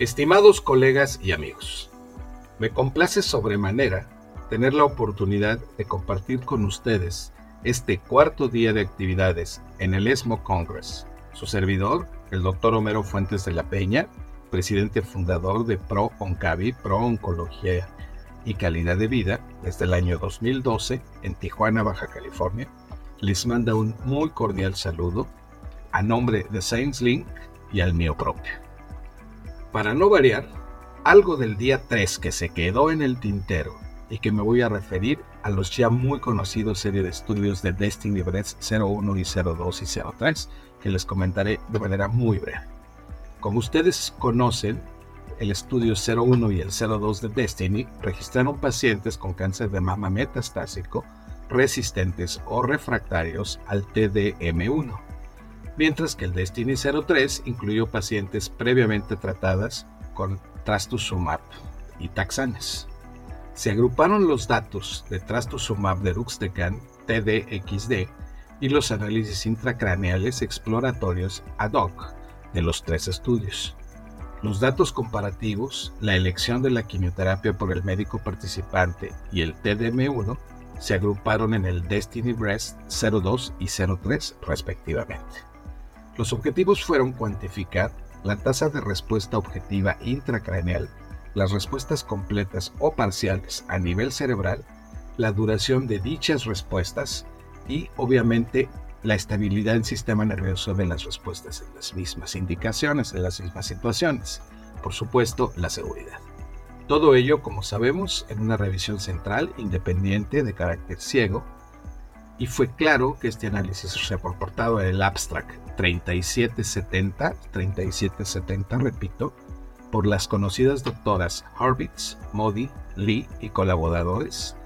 Estimados colegas y amigos, me complace sobremanera tener la oportunidad de compartir con ustedes este cuarto día de actividades en el ESMO Congress. Su servidor, el doctor Homero Fuentes de la Peña, presidente fundador de Pro Oncavi, Pro Oncología y Calidad de Vida, desde el año 2012 en Tijuana, Baja California, les manda un muy cordial saludo a nombre de Saints Link y al mío propio. Para no variar, algo del día 3 que se quedó en el tintero y que me voy a referir a los ya muy conocidos serie de estudios de Destiny Breast 01 y 02 y 03 que les comentaré de manera muy breve. Como ustedes conocen, el estudio 01 y el 02 de Destiny registraron pacientes con cáncer de mama metastásico resistentes o refractarios al TDM1, mientras que el Destiny 03 incluyó pacientes previamente tratadas con trastuzumab y taxanes. Se agruparon los datos de trastuzumab de Ruxtecan TDXD y los análisis intracraneales exploratorios ad hoc de los tres estudios. Los datos comparativos, la elección de la quimioterapia por el médico participante y el TDM1 se agruparon en el Destiny Breast 02 y 03 respectivamente. Los objetivos fueron cuantificar la tasa de respuesta objetiva intracraneal, las respuestas completas o parciales a nivel cerebral, la duración de dichas respuestas y obviamente la estabilidad del sistema nervioso de las respuestas en las mismas indicaciones, en las mismas situaciones. Por supuesto, la seguridad. Todo ello, como sabemos, en una revisión central independiente de carácter ciego, y fue claro que este análisis se ha reportado en el abstract 3770, 3770, repito, por las conocidas doctoras Horvitz, Modi, Lee y colaboradores,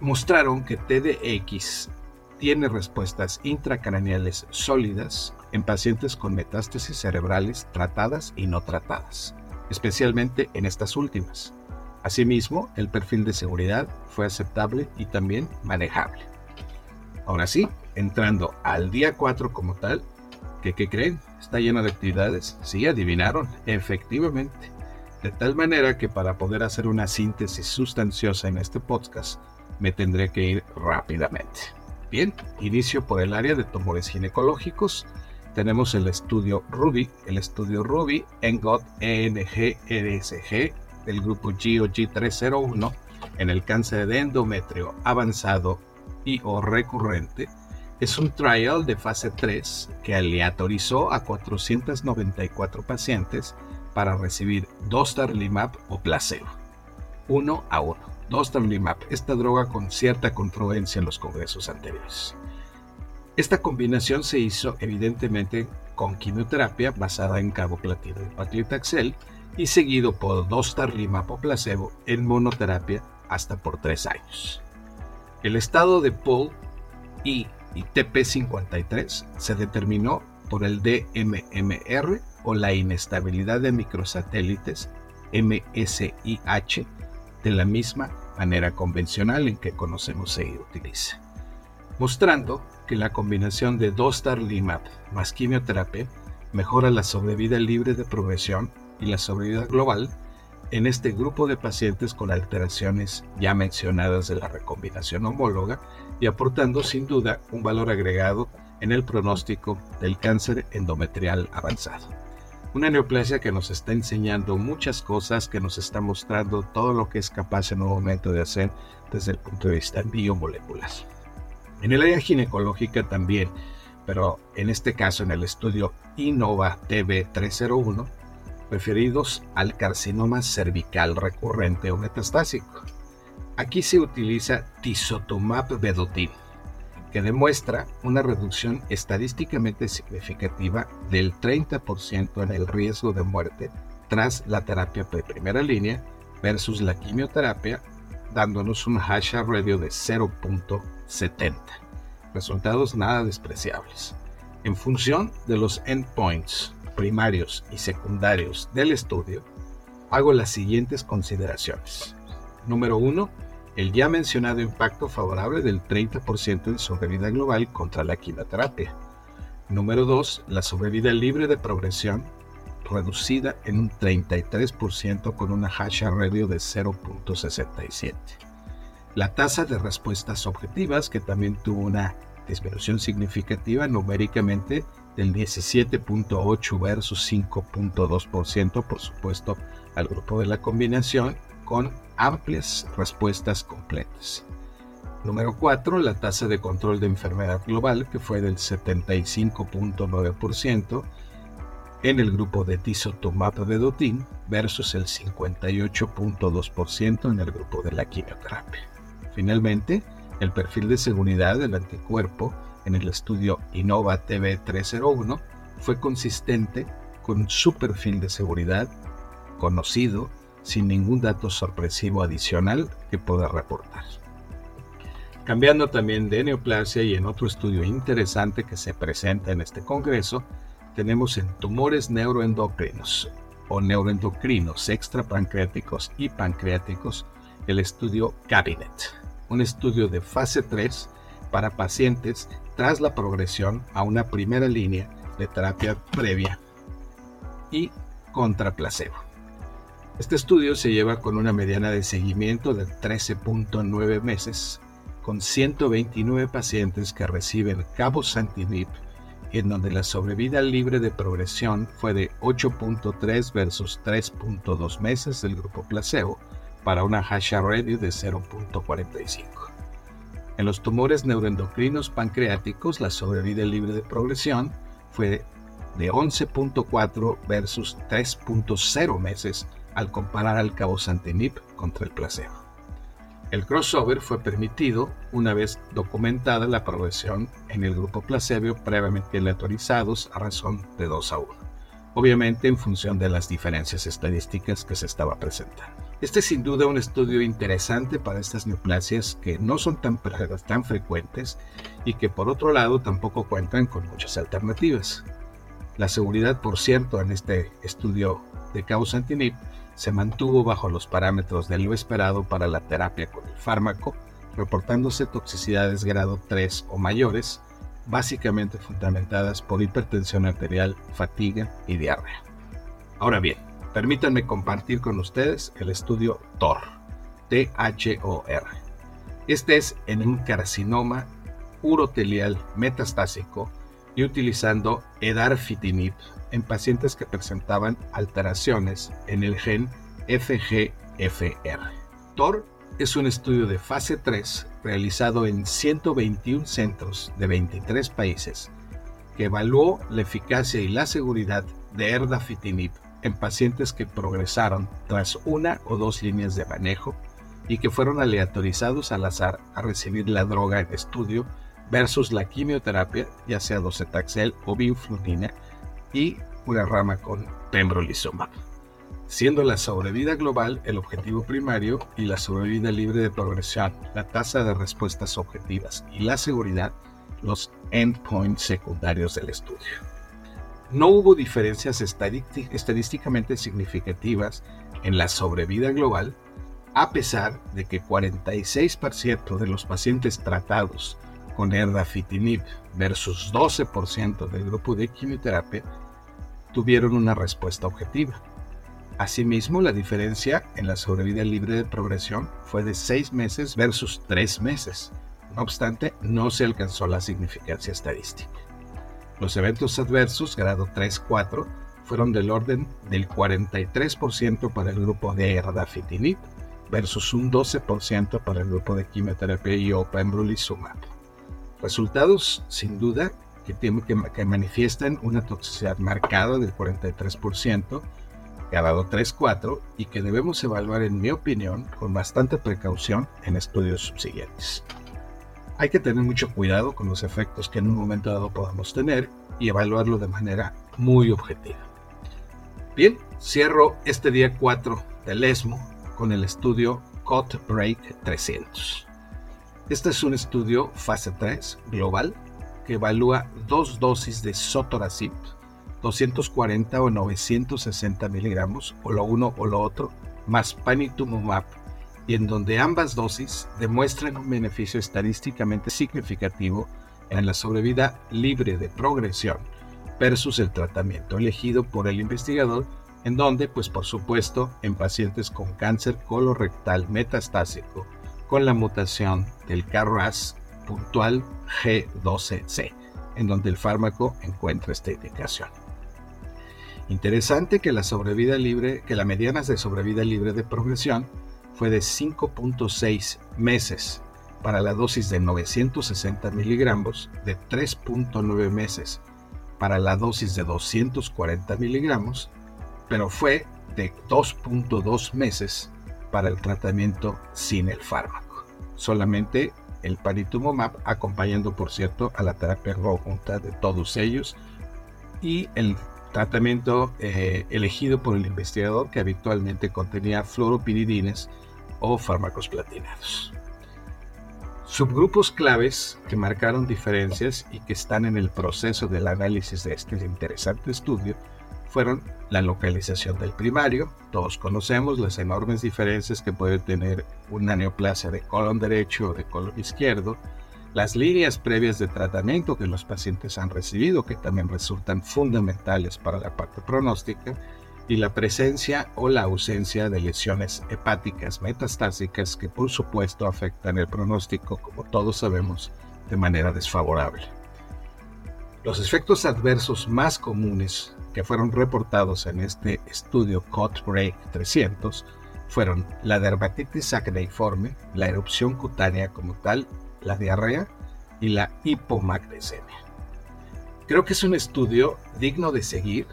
mostraron que TDX tiene respuestas intracraneales sólidas en pacientes con metástasis cerebrales tratadas y no tratadas, especialmente en estas últimas. Asimismo, el perfil de seguridad fue aceptable y también manejable. Ahora sí, entrando al día 4 como tal, ¿qué, ¿qué creen? Está lleno de actividades. Sí, adivinaron, efectivamente. De tal manera que para poder hacer una síntesis sustanciosa en este podcast, me tendré que ir rápidamente. Bien, inicio por el área de tumores ginecológicos. Tenemos el estudio RUBY, el estudio RUBY, ENGOT, ENG, ESG del grupo GOG 301 en el cáncer de endometrio avanzado y o recurrente. Es un trial de fase 3 que aleatorizó a 494 pacientes para recibir dostarlimab o placebo, uno a uno dostarlimab, esta droga con cierta controversia en los congresos anteriores. Esta combinación se hizo evidentemente con quimioterapia basada en caboplatino y paclitaxel y seguido por dostarlimab o placebo en monoterapia hasta por tres años. El estado de POL y, y TP53 se determinó por el DMMR o la inestabilidad de microsatélites MSIH de la misma manera convencional en que conocemos se utiliza, mostrando que la combinación de dostarlimab más quimioterapia mejora la sobrevida libre de progresión y la sobrevida global en este grupo de pacientes con alteraciones ya mencionadas de la recombinación homóloga y aportando sin duda un valor agregado en el pronóstico del cáncer endometrial avanzado. Una neoplasia que nos está enseñando muchas cosas, que nos está mostrando todo lo que es capaz en un momento de hacer desde el punto de vista biomolecular. En el área ginecológica también, pero en este caso en el estudio INOVA TB301, referidos al carcinoma cervical recurrente o metastásico. Aquí se utiliza tisotumab vedotin que demuestra una reducción estadísticamente significativa del 30% en el riesgo de muerte tras la terapia de primera línea versus la quimioterapia, dándonos un Hasha radio de 0.70. Resultados nada despreciables. En función de los endpoints primarios y secundarios del estudio, hago las siguientes consideraciones. Número 1 el ya mencionado impacto favorable del 30% en sobrevida global contra la quimioterapia. Número 2. La sobrevida libre de progresión reducida en un 33% con una hash radio de 0.67. La tasa de respuestas objetivas, que también tuvo una disminución significativa numéricamente del 17.8 versus 5.2%, por supuesto, al grupo de la combinación, con amplias respuestas completas. Número 4, la tasa de control de enfermedad global, que fue del 75.9% en el grupo de tisotumab vedotin versus el 58.2% en el grupo de la quimioterapia. Finalmente, el perfil de seguridad del anticuerpo en el estudio Innova TV301 fue consistente con su perfil de seguridad conocido sin ningún dato sorpresivo adicional que pueda reportar. Cambiando también de neoplasia y en otro estudio interesante que se presenta en este congreso, tenemos en tumores neuroendocrinos o neuroendocrinos extrapancreáticos y pancreáticos el estudio CABINET, un estudio de fase 3 para pacientes tras la progresión a una primera línea de terapia previa y contra placebo. Este estudio se lleva con una mediana de seguimiento de 13.9 meses con 129 pacientes que reciben cabozantinib, en donde la sobrevida libre de progresión fue de 8.3 versus 3.2 meses del grupo placebo, para una hash radio de 0.45. En los tumores neuroendocrinos pancreáticos, la sobrevida libre de progresión fue de 11.4 versus 3.0 meses al comparar al cabozantinib contra el placebo. El crossover fue permitido una vez documentada la progresión en el grupo placebo previamente aleatorizados a razón de 2 a 1, obviamente en función de las diferencias estadísticas que se estaba presentando. Este es sin duda un estudio interesante para estas neoplasias que no son tan, tan frecuentes y que por otro lado tampoco cuentan con muchas alternativas. La seguridad, por cierto, en este estudio de causa antinip se mantuvo bajo los parámetros de lo esperado para la terapia con el fármaco, reportándose toxicidades grado 3 o mayores, básicamente fundamentadas por hipertensión arterial, fatiga y diarrea. Ahora bien, permítanme compartir con ustedes el estudio TOR, T-H-O-R. Este es en un carcinoma urotelial metastásico y utilizando edarfitinib en pacientes que presentaban alteraciones en el gen FGFR. TOR es un estudio de fase 3 realizado en 121 centros de 23 países que evaluó la eficacia y la seguridad de erdafitinib en pacientes que progresaron tras una o dos líneas de manejo y que fueron aleatorizados al azar a recibir la droga en estudio versus la quimioterapia, ya sea docetaxel o biflunina, y una rama con pembrolizumab, siendo la sobrevida global el objetivo primario y la sobrevida libre de progresión, la tasa de respuestas objetivas y la seguridad los endpoints secundarios del estudio. No hubo diferencias estadísticamente significativas en la sobrevida global, a pesar de que 46% de los pacientes tratados con erdafitinib versus 12% del grupo de quimioterapia tuvieron una respuesta objetiva. Asimismo, la diferencia en la sobrevida libre de progresión fue de 6 meses versus 3 meses. No obstante, no se alcanzó la significancia estadística. Los eventos adversos grado 3-4 fueron del orden del 43% para el grupo de erdafitinib versus un 12% para el grupo de quimioterapia y pembrolizumab. Resultados, sin duda, que, que, manifiestan una toxicidad marcada del 43%, que ha dado 3-4 y que debemos evaluar, en mi opinión, con bastante precaución en estudios subsiguientes. Hay que tener mucho cuidado con los efectos que en un momento dado podamos tener y evaluarlo de manera muy objetiva. Bien, cierro este día 4 del ESMO con el estudio Cut Break 300. Este es un estudio fase 3 global que evalúa dos dosis de sotorasib, 240 o 960 miligramos, o lo uno o lo otro, más panitumumab, y en donde ambas dosis demuestran un beneficio estadísticamente significativo en la sobrevida libre de progresión versus el tratamiento elegido por el investigador, en donde, pues por supuesto, en pacientes con cáncer colorectal metastásico con la mutación del KRAS puntual G12C, en donde el fármaco encuentra esta indicación. Interesante que la sobrevida libre, que la mediana de sobrevida libre de progresión fue de 5.6 meses para la dosis de 960 miligramos, de 3.9 meses para la dosis de 240 miligramos, pero fue de 2.2 meses para el tratamiento sin el fármaco. Solamente el panitumumab, acompañando por cierto a la terapia conjunta de todos ellos, y el tratamiento eh, elegido por el investigador que habitualmente contenía fluoropiridines o fármacos platinados. Subgrupos claves que marcaron diferencias y que están en el proceso del análisis de este interesante estudio fueron la localización del primario. Todos conocemos las enormes diferencias que puede tener una neoplasia de colon derecho o de colon izquierdo, las líneas previas de tratamiento que los pacientes han recibido, que también resultan fundamentales para la parte pronóstica, y la presencia o la ausencia de lesiones hepáticas metastásicas que por supuesto afectan el pronóstico, como todos sabemos, de manera desfavorable. Los efectos adversos más comunes que fueron reportados en este estudio COT-BREAK 300 fueron la dermatitis acneiforme, la erupción cutánea como tal la diarrea y la hipomagnesemia. Creo que es un estudio digno de seguir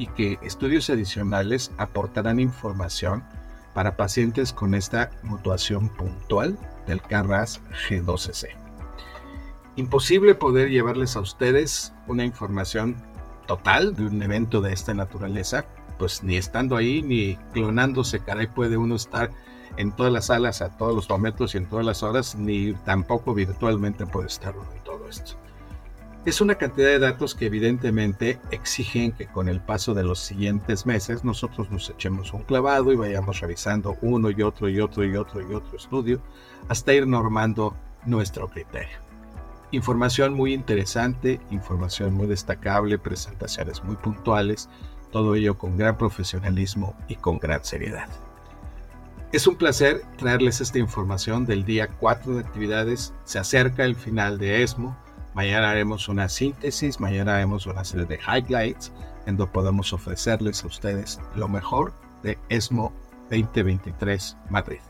y que estudios adicionales aportarán información para pacientes con esta mutación puntual del KRAS G12C. Imposible poder llevarles a ustedes una información total de un evento de esta naturaleza, pues ni estando ahí ni clonándose, caray, puede uno estar en todas las salas a todos los momentos y en todas las horas, ni tampoco virtualmente puede estar en todo esto. Es una cantidad de datos que evidentemente exigen que con el paso de los siguientes meses nosotros nos echemos un clavado y vayamos revisando uno y otro y otro y otro y otro estudio hasta ir normando nuestro criterio. Información muy interesante, información muy destacable, presentaciones muy puntuales, todo ello con gran profesionalismo y con gran seriedad. Es un placer traerles esta información del día 4 de actividades. Se acerca el final de ESMO. Mañana haremos una síntesis, mañana haremos una serie de highlights en donde podemos ofrecerles a ustedes lo mejor de ESMO 2023 Madrid.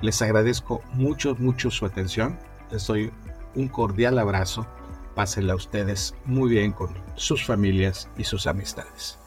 Les agradezco mucho, mucho su atención. Les doy un cordial abrazo. Pásenla a ustedes muy bien con sus familias y sus amistades.